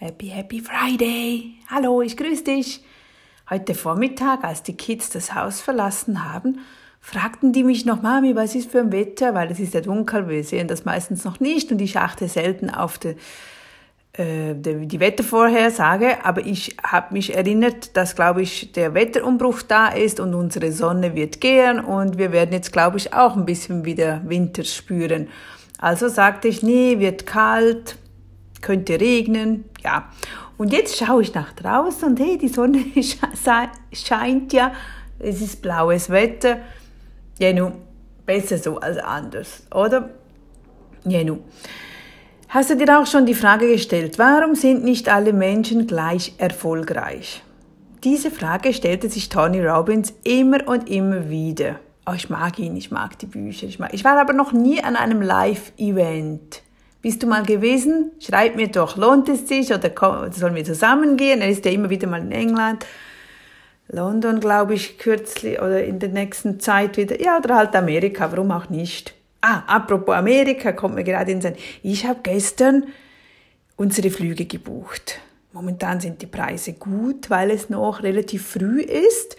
Happy, happy Friday! Hallo, ich grüße dich! Heute Vormittag, als die Kids das Haus verlassen haben, fragten die mich noch, Mami, was ist für ein Wetter? Weil es ist ja dunkel, wir sehen das meistens noch nicht und ich achte selten auf die, äh, die, die Wettervorhersage. Aber ich habe mich erinnert, dass, glaube ich, der Wetterumbruch da ist und unsere Sonne wird gehen und wir werden jetzt, glaube ich, auch ein bisschen wieder Winter spüren. Also sagte ich, nee, wird kalt, könnte regnen, ja. Und jetzt schaue ich nach draußen und hey, die Sonne scheint ja, es ist blaues Wetter. Ja, nun, besser so als anders, oder? Ja, nun. Hast du dir auch schon die Frage gestellt, warum sind nicht alle Menschen gleich erfolgreich? Diese Frage stellte sich Tony Robbins immer und immer wieder. Oh, ich mag ihn, ich mag die Bücher. Ich, mag, ich war aber noch nie an einem Live-Event. Bist du mal gewesen? Schreib mir doch, lohnt es sich oder sollen wir zusammengehen? Er ist ja immer wieder mal in England. London, glaube ich, kürzlich oder in der nächsten Zeit wieder. Ja, oder halt Amerika, warum auch nicht? Ah, apropos Amerika, kommt mir gerade in Sinn. Ich habe gestern unsere Flüge gebucht. Momentan sind die Preise gut, weil es noch relativ früh ist.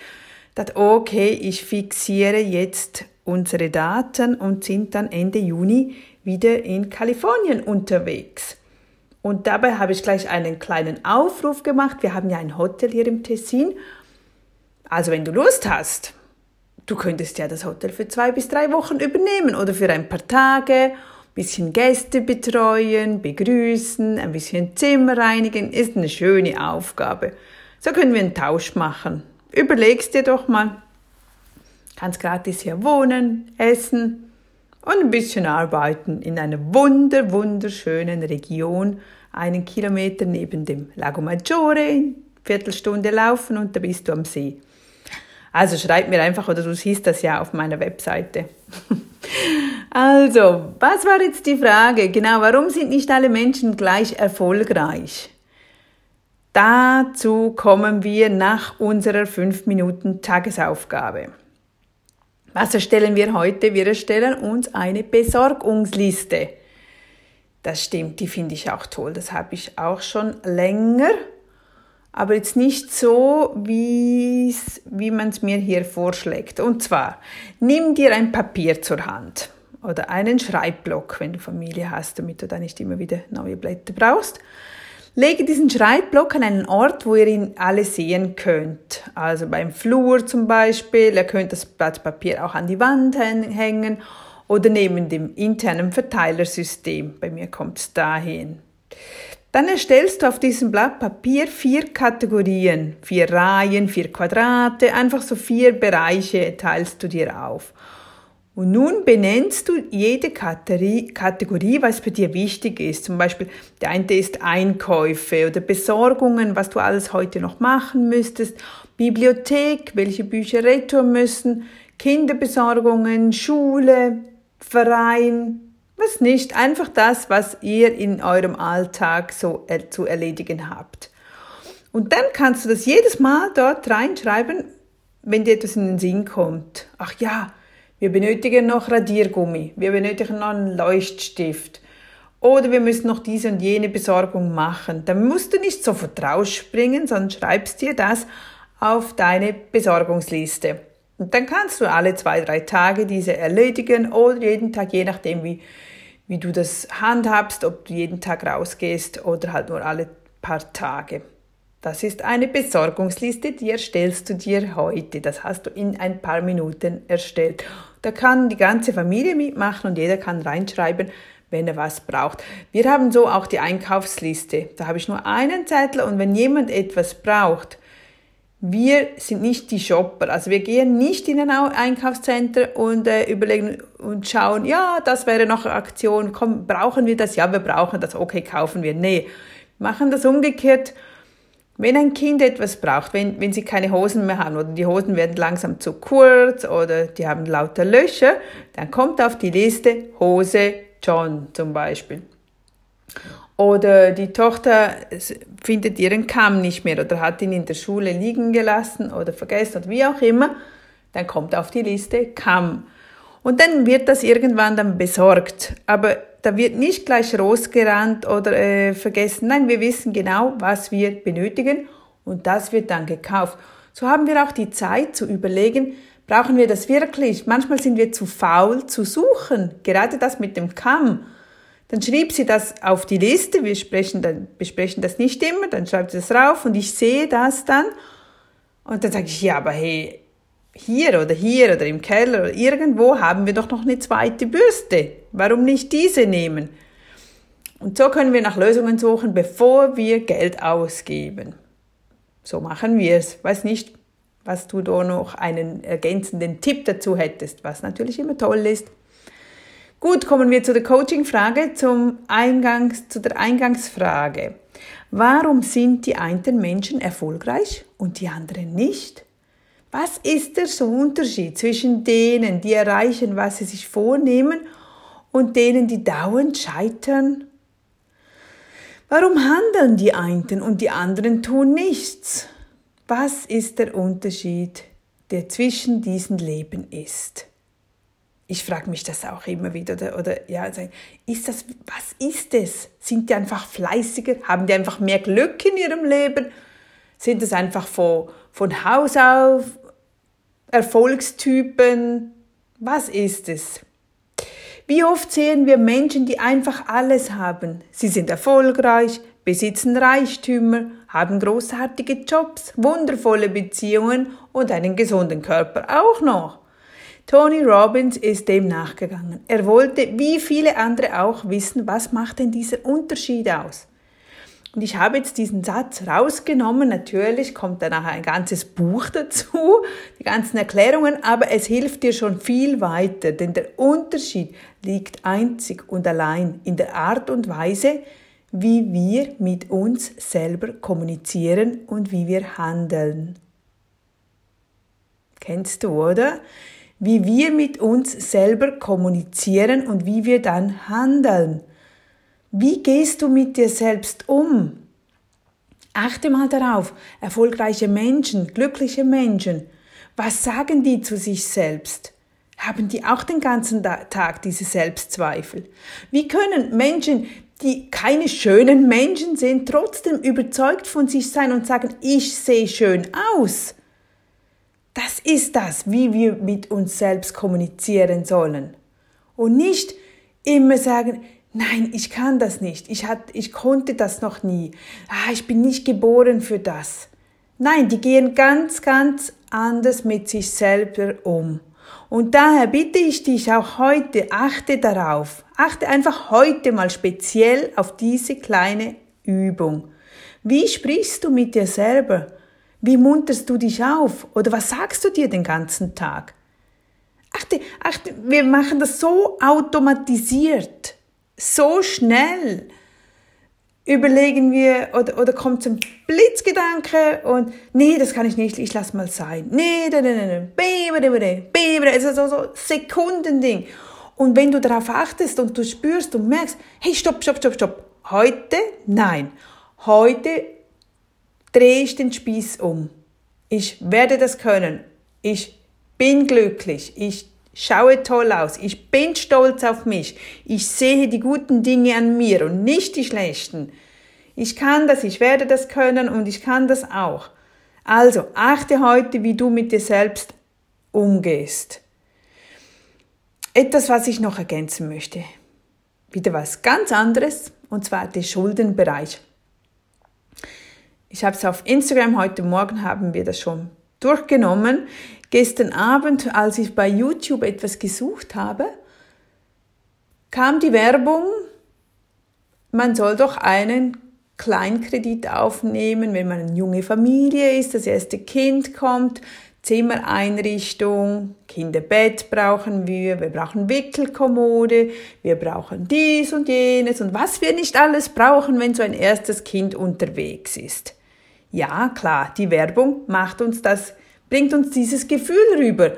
Dat okay, ich fixiere jetzt unsere Daten und sind dann Ende Juni wieder in Kalifornien unterwegs. Und dabei habe ich gleich einen kleinen Aufruf gemacht. Wir haben ja ein Hotel hier im Tessin. Also wenn du Lust hast, du könntest ja das Hotel für zwei bis drei Wochen übernehmen oder für ein paar Tage, ein bisschen Gäste betreuen, begrüßen, ein bisschen Zimmer reinigen, ist eine schöne Aufgabe. So können wir einen Tausch machen. Überlegst dir doch mal. Kannst gratis hier wohnen, essen, und ein bisschen arbeiten in einer wunder, wunderschönen Region, einen Kilometer neben dem Lago Maggiore, Viertelstunde laufen und da bist du am See. Also schreib mir einfach oder du siehst das ja auf meiner Webseite. also, was war jetzt die Frage? Genau, warum sind nicht alle Menschen gleich erfolgreich? Dazu kommen wir nach unserer 5 Minuten Tagesaufgabe. Was erstellen wir heute? Wir erstellen uns eine Besorgungsliste. Das stimmt, die finde ich auch toll. Das habe ich auch schon länger, aber jetzt nicht so, wie man es mir hier vorschlägt. Und zwar, nimm dir ein Papier zur Hand oder einen Schreibblock, wenn du Familie hast, damit du da nicht immer wieder neue Blätter brauchst. Lege diesen Schreibblock an einen Ort, wo ihr ihn alle sehen könnt. Also beim Flur zum Beispiel. Ihr könnt das Blatt Papier auch an die Wand hängen oder neben dem internen Verteilersystem. Bei mir kommt es dahin. Dann erstellst du auf diesem Blatt Papier vier Kategorien, vier Reihen, vier Quadrate, einfach so vier Bereiche teilst du dir auf. Und nun benennst du jede Kategorie, was für dir wichtig ist. Zum Beispiel, der eine ist Einkäufe oder Besorgungen, was du alles heute noch machen müsstest. Bibliothek, welche Bücher retour müssen. Kinderbesorgungen, Schule, Verein, was nicht. Einfach das, was ihr in eurem Alltag so zu erledigen habt. Und dann kannst du das jedes Mal dort reinschreiben, wenn dir etwas in den Sinn kommt. Ach ja, wir benötigen noch Radiergummi. Wir benötigen noch einen Leuchtstift. Oder wir müssen noch diese und jene Besorgung machen. Dann musst du nicht sofort rausspringen, sondern schreibst dir das auf deine Besorgungsliste. Und dann kannst du alle zwei, drei Tage diese erledigen oder jeden Tag, je nachdem, wie, wie du das handhabst, ob du jeden Tag rausgehst oder halt nur alle paar Tage. Das ist eine Besorgungsliste, die erstellst du dir heute. Das hast du in ein paar Minuten erstellt. Da kann die ganze Familie mitmachen und jeder kann reinschreiben, wenn er was braucht. Wir haben so auch die Einkaufsliste. Da habe ich nur einen Zettel und wenn jemand etwas braucht, wir sind nicht die Shopper. Also wir gehen nicht in ein Einkaufscenter und äh, überlegen und schauen, ja, das wäre noch eine Aktion, komm, brauchen wir das? Ja, wir brauchen das, okay, kaufen wir. Nee, machen das umgekehrt wenn ein Kind etwas braucht, wenn, wenn sie keine Hosen mehr haben oder die Hosen werden langsam zu kurz oder die haben lauter Löcher, dann kommt auf die Liste Hose John zum Beispiel. Oder die Tochter findet ihren Kamm nicht mehr oder hat ihn in der Schule liegen gelassen oder vergessen oder wie auch immer, dann kommt auf die Liste Kamm. Und dann wird das irgendwann dann besorgt. Aber da wird nicht gleich losgerannt oder äh, vergessen. Nein, wir wissen genau, was wir benötigen und das wird dann gekauft. So haben wir auch die Zeit zu überlegen, brauchen wir das wirklich? Manchmal sind wir zu faul zu suchen. Gerade das mit dem Kamm. Dann schrieb sie das auf die Liste. Wir sprechen dann, besprechen das nicht immer. Dann schreibt sie das rauf und ich sehe das dann. Und dann sage ich, ja, aber hey, hier oder hier oder im Keller oder irgendwo haben wir doch noch eine zweite Bürste. Warum nicht diese nehmen? Und so können wir nach Lösungen suchen, bevor wir Geld ausgeben. So machen wir es. Weiß nicht, was du da noch einen ergänzenden Tipp dazu hättest, was natürlich immer toll ist. Gut, kommen wir zu der Coaching-Frage, zum Eingangs, zu der Eingangsfrage. Warum sind die einen Menschen erfolgreich und die anderen nicht? Was ist der Unterschied zwischen denen, die erreichen, was sie sich vornehmen, und denen, die dauernd scheitern? Warum handeln die einen und die anderen tun nichts? Was ist der Unterschied, der zwischen diesen Leben ist? Ich frage mich das auch immer wieder. Oder, oder ja, also, ist das, was ist es? Sind die einfach fleißiger? Haben die einfach mehr Glück in ihrem Leben? Sind es einfach von, von Haus auf Erfolgstypen? Was ist es? Wie oft sehen wir Menschen, die einfach alles haben? Sie sind erfolgreich, besitzen Reichtümer, haben großartige Jobs, wundervolle Beziehungen und einen gesunden Körper auch noch. Tony Robbins ist dem nachgegangen. Er wollte, wie viele andere auch, wissen, was macht denn dieser Unterschied aus? Und ich habe jetzt diesen Satz rausgenommen. Natürlich kommt da nachher ein ganzes Buch dazu, die ganzen Erklärungen, aber es hilft dir schon viel weiter, denn der Unterschied liegt einzig und allein in der Art und Weise, wie wir mit uns selber kommunizieren und wie wir handeln. Kennst du, oder? wie wir mit uns selber kommunizieren und wie wir dann handeln. Wie gehst du mit dir selbst um? Achte mal darauf, erfolgreiche Menschen, glückliche Menschen, was sagen die zu sich selbst? Haben die auch den ganzen Tag diese Selbstzweifel? Wie können Menschen, die keine schönen Menschen sind, trotzdem überzeugt von sich sein und sagen, ich sehe schön aus? Das ist das, wie wir mit uns selbst kommunizieren sollen. Und nicht immer sagen, nein, ich kann das nicht, ich, hat, ich konnte das noch nie, ah, ich bin nicht geboren für das. Nein, die gehen ganz, ganz anders mit sich selber um. Und daher bitte ich dich auch heute, achte darauf, achte einfach heute mal speziell auf diese kleine Übung. Wie sprichst du mit dir selber? Wie munterst du dich auf? Oder was sagst du dir den ganzen Tag? Achte, achte, wir machen das so automatisiert, so schnell. Überlegen wir oder, oder kommt zum Blitzgedanke und nee, das kann ich nicht, ich lass mal sein. Nee, nee, nee, nee, nee, nee, also so, so Sekundending. Und wenn du darauf achtest und du spürst und merkst, hey, stopp, stopp, stopp, stopp. Heute, nein. Heute drehe ich den Spieß um. Ich werde das können. Ich bin glücklich. Ich schaue toll aus. Ich bin stolz auf mich. Ich sehe die guten Dinge an mir und nicht die schlechten. Ich kann das, ich werde das können und ich kann das auch. Also achte heute, wie du mit dir selbst umgehst. Etwas, was ich noch ergänzen möchte. Wieder was ganz anderes, und zwar der Schuldenbereich. Ich habe es auf Instagram, heute Morgen haben wir das schon durchgenommen. Gestern Abend, als ich bei YouTube etwas gesucht habe, kam die Werbung, man soll doch einen Kleinkredit aufnehmen, wenn man eine junge Familie ist, das erste Kind kommt, Zimmereinrichtung, Kinderbett brauchen wir, wir brauchen Wickelkommode, wir brauchen dies und jenes und was wir nicht alles brauchen, wenn so ein erstes Kind unterwegs ist. Ja, klar, die Werbung macht uns das, bringt uns dieses Gefühl rüber.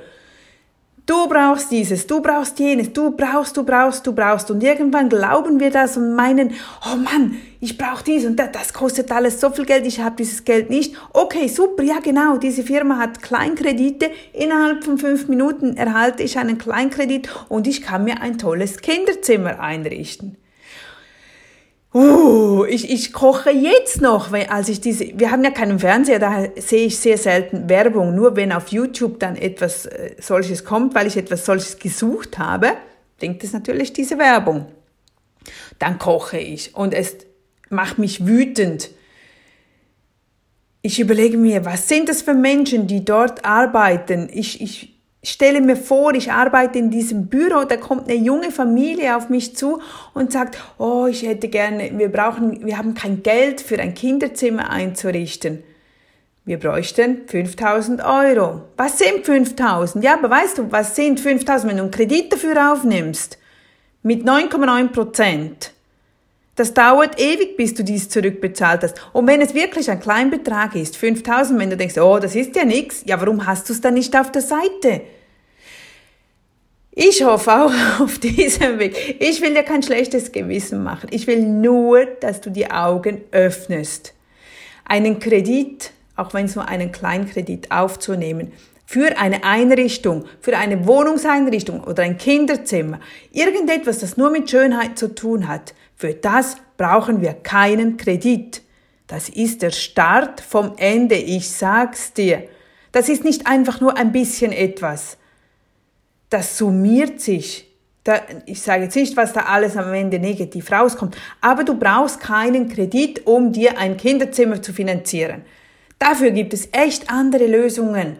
Du brauchst dieses, du brauchst jenes, du brauchst, du brauchst, du brauchst. Und irgendwann glauben wir das und meinen, oh Mann, ich brauche dies und das, das kostet alles so viel Geld, ich habe dieses Geld nicht. Okay, super, ja genau, diese Firma hat Kleinkredite. Innerhalb von fünf Minuten erhalte ich einen Kleinkredit und ich kann mir ein tolles Kinderzimmer einrichten. Ich, ich koche jetzt noch, weil als ich diese, wir haben ja keinen Fernseher, da sehe ich sehr selten Werbung. Nur wenn auf YouTube dann etwas äh, solches kommt, weil ich etwas solches gesucht habe, bringt es natürlich diese Werbung. Dann koche ich und es macht mich wütend. Ich überlege mir, was sind das für Menschen, die dort arbeiten? Ich, ich, stelle mir vor, ich arbeite in diesem Büro, da kommt eine junge Familie auf mich zu und sagt, oh, ich hätte gerne, wir brauchen, wir haben kein Geld für ein Kinderzimmer einzurichten. Wir bräuchten 5000 Euro. Was sind 5000? Ja, aber weißt du, was sind 5000, wenn du einen Kredit dafür aufnimmst? Mit 9,9 Prozent. Das dauert ewig, bis du dies zurückbezahlt hast. Und wenn es wirklich ein Kleinbetrag ist, 5000, wenn du denkst, oh, das ist ja nichts, ja, warum hast du es dann nicht auf der Seite? Ich hoffe auch auf diesem Weg. Ich will dir kein schlechtes Gewissen machen. Ich will nur, dass du die Augen öffnest. Einen Kredit, auch wenn es nur einen Kleinkredit aufzunehmen, für eine Einrichtung, für eine Wohnungseinrichtung oder ein Kinderzimmer, irgendetwas, das nur mit Schönheit zu tun hat, für das brauchen wir keinen Kredit. Das ist der Start vom Ende, ich sag's dir. Das ist nicht einfach nur ein bisschen etwas. Das summiert sich. Da, ich sage jetzt nicht, was da alles am Ende negativ rauskommt, aber du brauchst keinen Kredit, um dir ein Kinderzimmer zu finanzieren. Dafür gibt es echt andere Lösungen.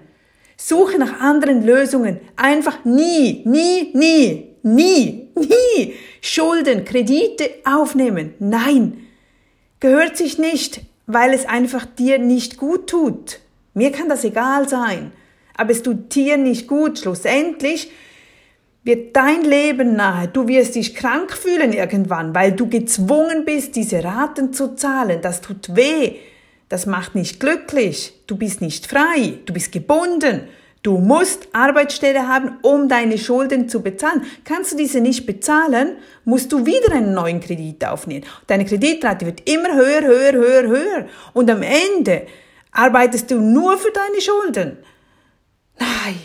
Suche nach anderen Lösungen. Einfach nie, nie, nie Nie, nie Schulden, Kredite aufnehmen. Nein, gehört sich nicht, weil es einfach dir nicht gut tut. Mir kann das egal sein, aber es tut dir nicht gut. Schlussendlich wird dein Leben nahe. Du wirst dich krank fühlen irgendwann, weil du gezwungen bist, diese Raten zu zahlen. Das tut weh. Das macht nicht glücklich. Du bist nicht frei. Du bist gebunden. Du musst Arbeitsstelle haben, um deine Schulden zu bezahlen. Kannst du diese nicht bezahlen, musst du wieder einen neuen Kredit aufnehmen. Deine Kreditrate wird immer höher, höher, höher, höher. Und am Ende arbeitest du nur für deine Schulden. Nein.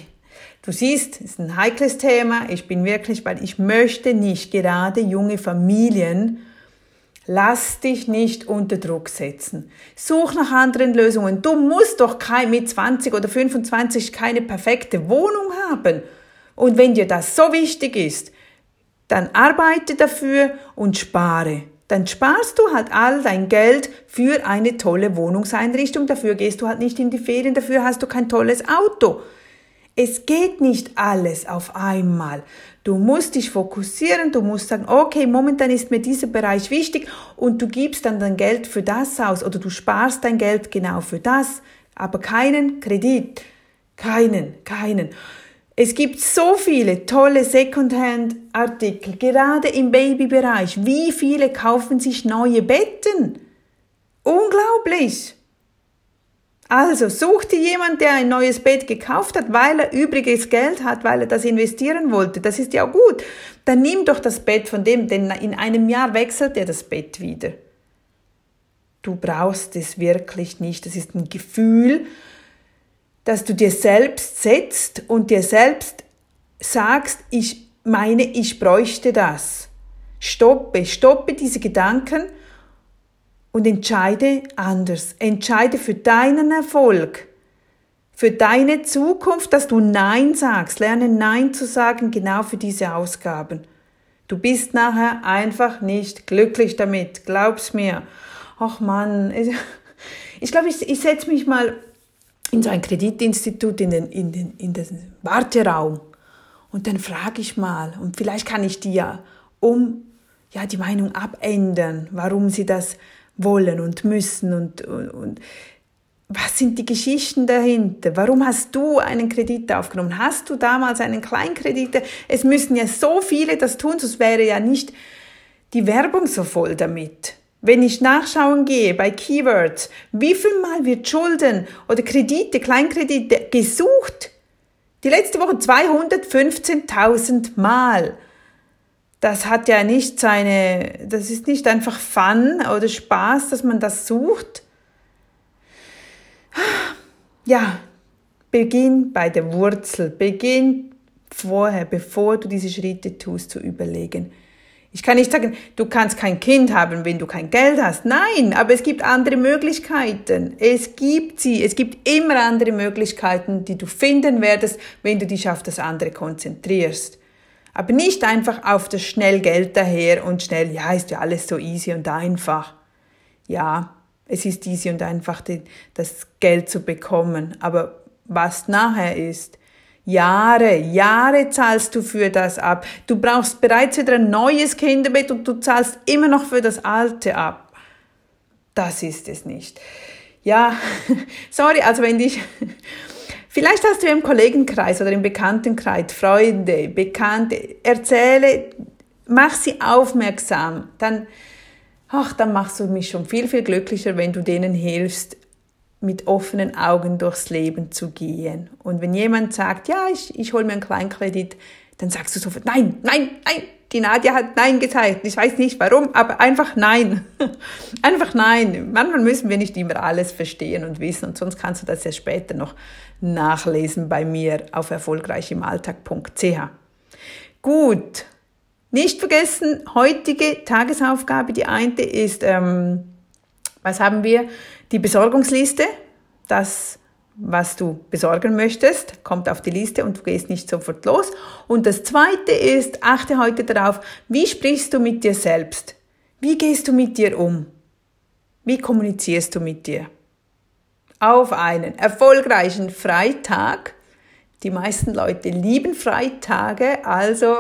Du siehst, es ist ein heikles Thema. Ich bin wirklich, weil ich möchte nicht gerade junge Familien Lass dich nicht unter Druck setzen. Such nach anderen Lösungen. Du musst doch kein, mit 20 oder 25 keine perfekte Wohnung haben. Und wenn dir das so wichtig ist, dann arbeite dafür und spare. Dann sparst du halt all dein Geld für eine tolle Wohnungseinrichtung. Dafür gehst du halt nicht in die Ferien. Dafür hast du kein tolles Auto. Es geht nicht alles auf einmal. Du musst dich fokussieren, du musst sagen, okay, momentan ist mir dieser Bereich wichtig und du gibst dann dein Geld für das aus oder du sparst dein Geld genau für das, aber keinen Kredit. Keinen, keinen. Es gibt so viele tolle Secondhand-Artikel, gerade im Babybereich. Wie viele kaufen sich neue Betten? Unglaublich. Also such dir jemand, der ein neues Bett gekauft hat, weil er übriges Geld hat, weil er das investieren wollte. Das ist ja gut. Dann nimm doch das Bett von dem, denn in einem Jahr wechselt er das Bett wieder. Du brauchst es wirklich nicht. Das ist ein Gefühl, dass du dir selbst setzt und dir selbst sagst, ich meine, ich bräuchte das. Stoppe, stoppe diese Gedanken und entscheide anders. Entscheide für deinen Erfolg, für deine Zukunft, dass du Nein sagst. Lerne Nein zu sagen, genau für diese Ausgaben. Du bist nachher einfach nicht glücklich damit, glaub's mir. Ach Mann, ich glaube, ich, ich setze mich mal in so ein Kreditinstitut in den, in den, in den Warteraum und dann frage ich mal und vielleicht kann ich dir um ja die Meinung abändern, warum sie das wollen und müssen und, und, und was sind die Geschichten dahinter? Warum hast du einen Kredit aufgenommen? Hast du damals einen Kleinkredit? Es müssen ja so viele das tun, sonst wäre ja nicht die Werbung so voll damit. Wenn ich nachschauen gehe bei Keywords, wie viel Mal wird Schulden oder Kredite, Kleinkredite gesucht? Die letzte Woche 215.000 Mal. Das hat ja nicht seine, das ist nicht einfach Fun oder Spaß, dass man das sucht. Ja, beginn bei der Wurzel, beginn vorher, bevor du diese Schritte tust, zu überlegen. Ich kann nicht sagen, du kannst kein Kind haben, wenn du kein Geld hast. Nein, aber es gibt andere Möglichkeiten. Es gibt sie. Es gibt immer andere Möglichkeiten, die du finden werdest, wenn du dich auf das andere konzentrierst. Aber nicht einfach auf das schnell Geld daher und schnell, ja, ist ja alles so easy und einfach. Ja, es ist easy und einfach, das Geld zu bekommen. Aber was nachher ist, Jahre, Jahre zahlst du für das ab. Du brauchst bereits wieder ein neues Kinderbett und du zahlst immer noch für das alte ab. Das ist es nicht. Ja, sorry, also wenn dich, vielleicht hast du im Kollegenkreis oder im Bekanntenkreis Freunde, Bekannte, erzähle, mach sie aufmerksam, dann, ach, dann machst du mich schon viel, viel glücklicher, wenn du denen hilfst, mit offenen Augen durchs Leben zu gehen. Und wenn jemand sagt, ja, ich, ich hole mir einen Kleinkredit, dann sagst du sofort, nein, nein, nein, die Nadja hat Nein gesagt. Ich weiß nicht warum, aber einfach Nein. einfach Nein. Manchmal müssen wir nicht immer alles verstehen und wissen und sonst kannst du das ja später noch nachlesen bei mir auf erfolgreichimalltag.ch. Gut. Nicht vergessen, heutige Tagesaufgabe, die eine ist, ähm, was haben wir? Die Besorgungsliste, das, was du besorgen möchtest, kommt auf die Liste und du gehst nicht sofort los. Und das zweite ist, achte heute darauf, wie sprichst du mit dir selbst? Wie gehst du mit dir um? Wie kommunizierst du mit dir? Auf einen erfolgreichen Freitag. Die meisten Leute lieben Freitage, also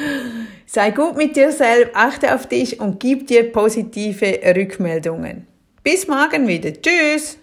sei gut mit dir selbst, achte auf dich und gib dir positive Rückmeldungen. Bis morgen wieder. Tschüss.